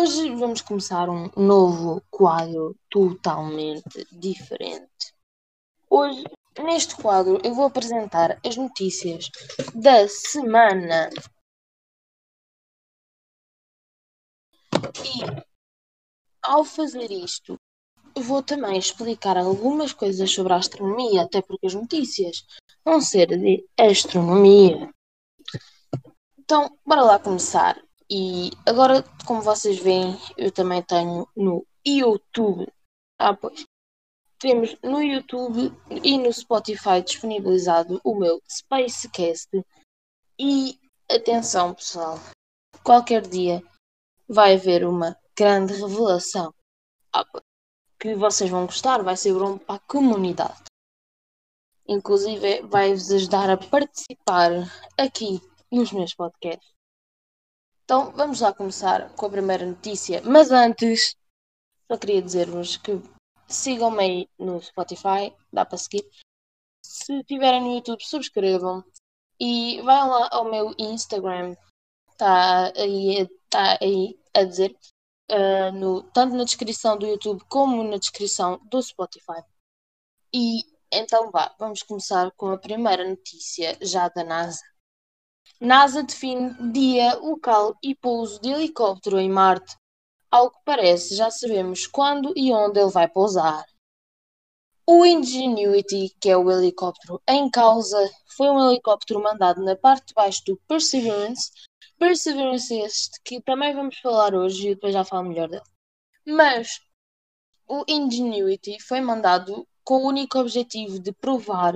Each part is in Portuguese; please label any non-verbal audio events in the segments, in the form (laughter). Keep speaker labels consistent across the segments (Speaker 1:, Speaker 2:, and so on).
Speaker 1: Hoje vamos começar um novo quadro totalmente diferente. Hoje, neste quadro, eu vou apresentar as notícias da semana. E, ao fazer isto, vou também explicar algumas coisas sobre a astronomia, até porque as notícias vão ser de astronomia. Então, bora lá começar. E agora, como vocês veem, eu também tenho no YouTube. Ah, pois. Temos no YouTube e no Spotify disponibilizado o meu Spacecast. E atenção, pessoal, qualquer dia vai haver uma grande revelação. Ah, que vocês vão gostar, vai ser bom para a comunidade. Inclusive, vai-vos ajudar a participar aqui nos meus podcasts. Então vamos lá começar com a primeira notícia. Mas antes, só queria dizer-vos que sigam-me aí no Spotify, dá para seguir. Se estiverem no YouTube, subscrevam. E vão lá ao meu Instagram, está aí, tá aí a dizer, uh, no, tanto na descrição do YouTube como na descrição do Spotify. E então vá, vamos começar com a primeira notícia já da NASA. NASA define dia, local e pouso de helicóptero em Marte. Ao que parece, já sabemos quando e onde ele vai pousar. O Ingenuity, que é o helicóptero em causa, foi um helicóptero mandado na parte de baixo do Perseverance. Perseverance este que também vamos falar hoje e depois já falo melhor dele. Mas o Ingenuity foi mandado com o único objetivo de provar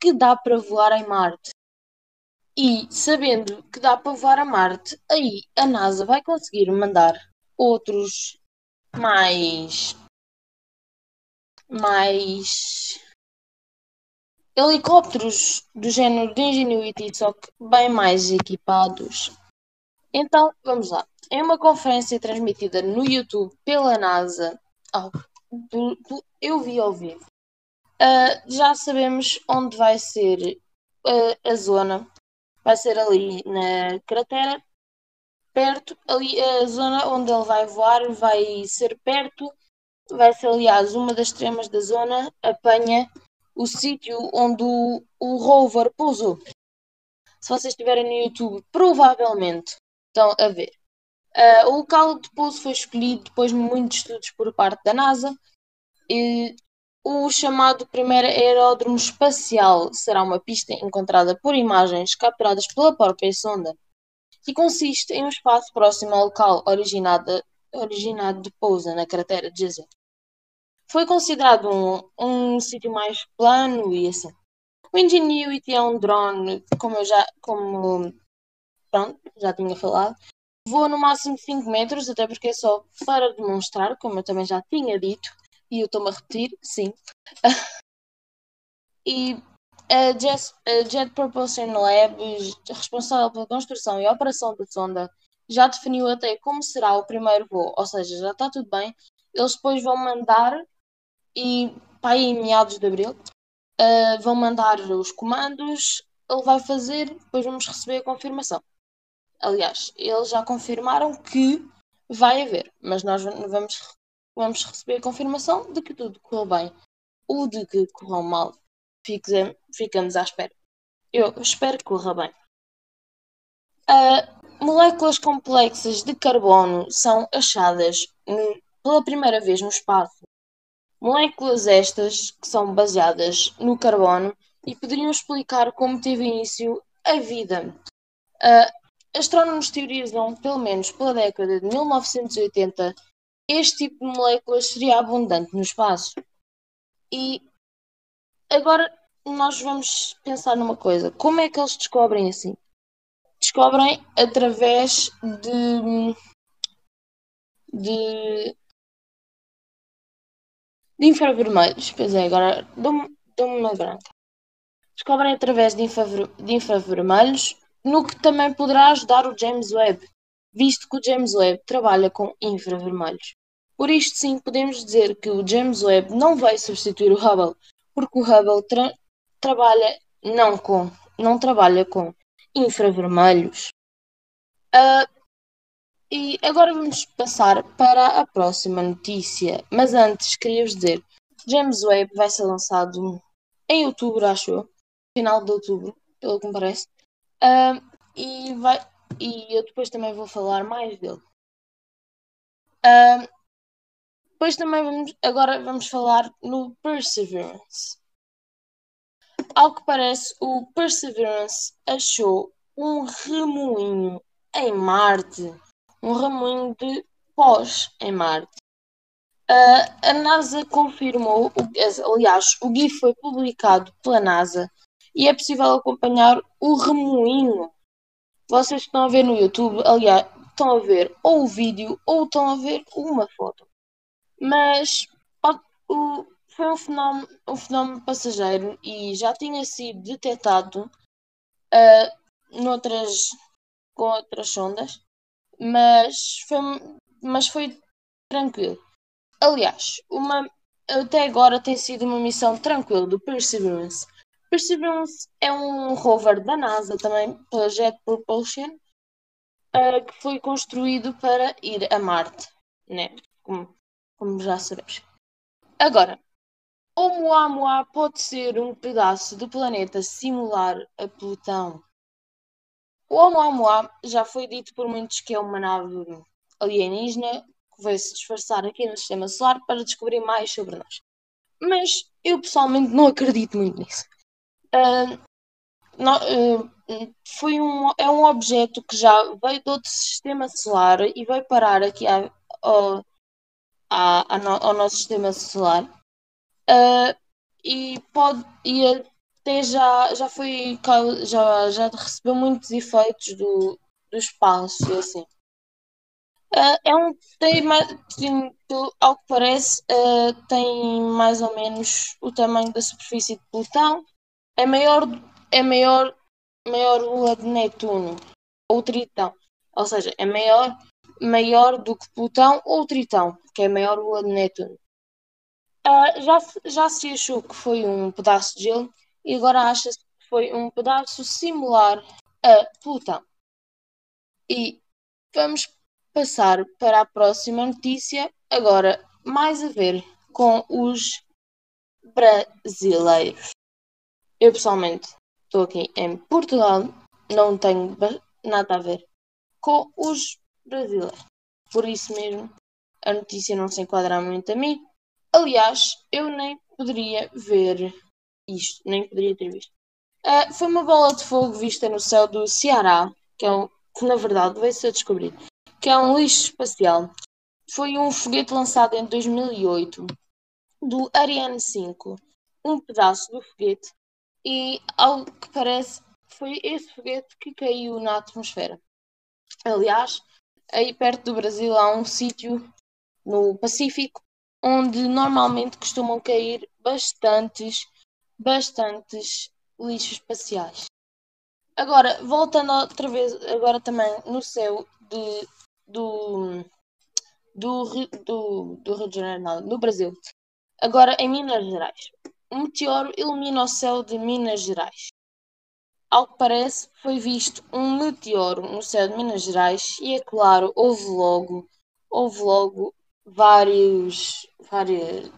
Speaker 1: que dá para voar em Marte. E sabendo que dá para voar a Marte, aí a NASA vai conseguir mandar outros mais mais helicópteros do género de Ingenuity, só que bem mais equipados. Então, vamos lá. Em uma conferência transmitida no YouTube pela NASA, oh, eu vi ao vivo, uh, já sabemos onde vai ser uh, a zona vai ser ali na cratera, perto, ali a zona onde ele vai voar vai ser perto, vai ser aliás uma das extremas da zona, apanha o sítio onde o, o rover pousou. Se vocês estiverem no YouTube, provavelmente estão a ver. Uh, o local de pouso foi escolhido depois de muitos estudos por parte da NASA e o chamado primeiro aeródromo espacial será uma pista encontrada por imagens capturadas pela própria sonda e consiste em um espaço próximo ao local originado, originado de pouso na cratera de Jezero. Foi considerado um, um sítio mais plano e assim. O Ingenuity é um drone, como eu já, como, pronto, já tinha falado, voa no máximo 5 metros, até porque é só para demonstrar, como eu também já tinha dito, e eu estou-me a repetir, sim. (laughs) e a Jet, a Jet Propulsion Lab, responsável pela construção e operação da sonda, já definiu até como será o primeiro voo, ou seja, já está tudo bem. Eles depois vão mandar, e para aí em meados de abril, uh, vão mandar os comandos, ele vai fazer, depois vamos receber a confirmação. Aliás, eles já confirmaram que vai haver, mas nós vamos vamos receber a confirmação de que tudo correu bem ou de que correu mal. Ficamos à espera. Eu espero que corra bem. Uh, moléculas complexas de carbono são achadas pela primeira vez no espaço. Moléculas estas que são baseadas no carbono e poderiam explicar como teve início a vida. Uh, astrónomos teorizam, pelo menos pela década de 1980, este tipo de moléculas seria abundante no espaço. E agora nós vamos pensar numa coisa: como é que eles descobrem assim? Descobrem através de. de. de infravermelhos. Pois é, agora dou-me uma branca. Descobrem através de, infraver, de infravermelhos, no que também poderá ajudar o James Webb, visto que o James Webb trabalha com infravermelhos. Por isto sim, podemos dizer que o James Webb não vai substituir o Hubble, porque o Hubble tra trabalha não com não trabalha com infravermelhos. Uh, E agora vamos passar para a próxima notícia. Mas antes, queria-vos dizer: James Webb vai ser lançado em outubro, acho eu. Final de outubro, pelo que me parece. Uh, e, vai, e eu depois também vou falar mais dele. Uh, depois também vamos, agora vamos falar no Perseverance. Ao que parece, o Perseverance achou um remoinho em Marte um ramoinho de pós em Marte. Uh, a NASA confirmou, aliás, o GIF foi publicado pela NASA e é possível acompanhar o remoinho. Vocês estão a ver no YouTube, aliás, estão a ver ou o vídeo ou estão a ver uma foto. Mas o, foi um fenómeno, um fenómeno passageiro e já tinha sido detectado uh, noutras, com outras sondas mas foi, mas foi tranquilo. Aliás, uma, até agora tem sido uma missão tranquila do Perseverance. Perseverance é um rover da NASA também, pela Jet Propulsion, uh, que foi construído para ir a Marte, né? como, como já sabemos. Agora, o Muamua pode ser um pedaço do planeta similar a Plutão. O Oumuamua já foi dito por muitos que é uma nave alienígena que veio se disfarçar aqui no sistema solar para descobrir mais sobre nós. Mas eu pessoalmente não acredito muito nisso. Uh, uh, foi um, é um objeto que já veio do outro sistema solar e veio parar aqui a, ao, a, ao nosso sistema solar. Uh, e pode e até já, já foi já, já recebeu muitos efeitos do, do espaço e assim. Uh, é um tem, tem, ao que parece uh, tem mais ou menos o tamanho da superfície de Plutão é maior é maior maior lua de Netuno ou Tritão ou seja é maior maior do que Plutão ou Tritão que é maior lua de Netuno uh, já já se achou que foi um pedaço de gelo e agora acha-se que foi um pedaço similar a Plutão. E vamos passar para a próxima notícia, agora mais a ver com os brasileiros. Eu pessoalmente estou aqui em Portugal, não tenho nada a ver com os brasileiros. Por isso mesmo, a notícia não se enquadra muito a mim. Aliás, eu nem poderia ver isto, nem poderia ter visto. Uh, foi uma bola de fogo vista no céu do Ceará, que é um, que na verdade veio-se a descobrir, que é um lixo espacial. Foi um foguete lançado em 2008 do Ariane 5, um pedaço do foguete, e ao que parece foi esse foguete que caiu na atmosfera. Aliás, aí perto do Brasil há um sítio no Pacífico onde normalmente costumam cair bastantes bastantes lixos espaciais. Agora, voltando outra vez, agora também no céu de, do, do, do, do Rio de Janeiro, não, no Brasil. Agora em Minas Gerais. Um meteoro ilumina o céu de Minas Gerais. Ao que parece, foi visto um meteoro no céu de Minas Gerais e, é claro, houve logo, houve logo vários, vários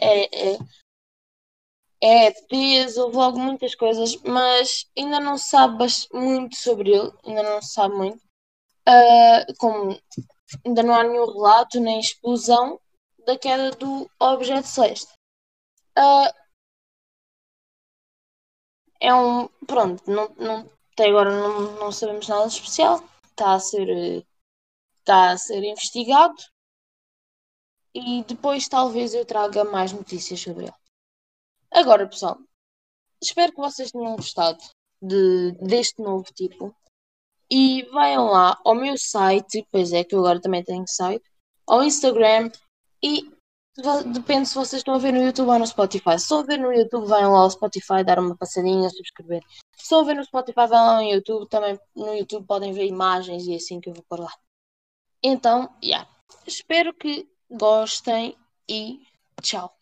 Speaker 1: é, é, é ETs, houve logo muitas coisas, mas ainda não se sabe muito sobre ele, ainda não se sabe muito. Uh, como ainda não há nenhum relato nem explosão da queda do objeto celeste. Uh, é um. Pronto, não, não, até agora não, não sabemos nada especial. Está a ser. Está a ser investigado. E depois talvez eu traga mais notícias sobre ele. Agora, pessoal, espero que vocês tenham gostado de, deste novo tipo. E vayam lá ao meu site, pois é, que eu agora também tenho site, ao Instagram e depende se vocês estão a ver no YouTube ou no Spotify. Se ver no YouTube, vão lá ao Spotify, dar uma passadinha, subscrever. Se ver no Spotify, vão lá no YouTube. Também no YouTube podem ver imagens e é assim que eu vou por lá. Então, yeah. espero que gostem e tchau.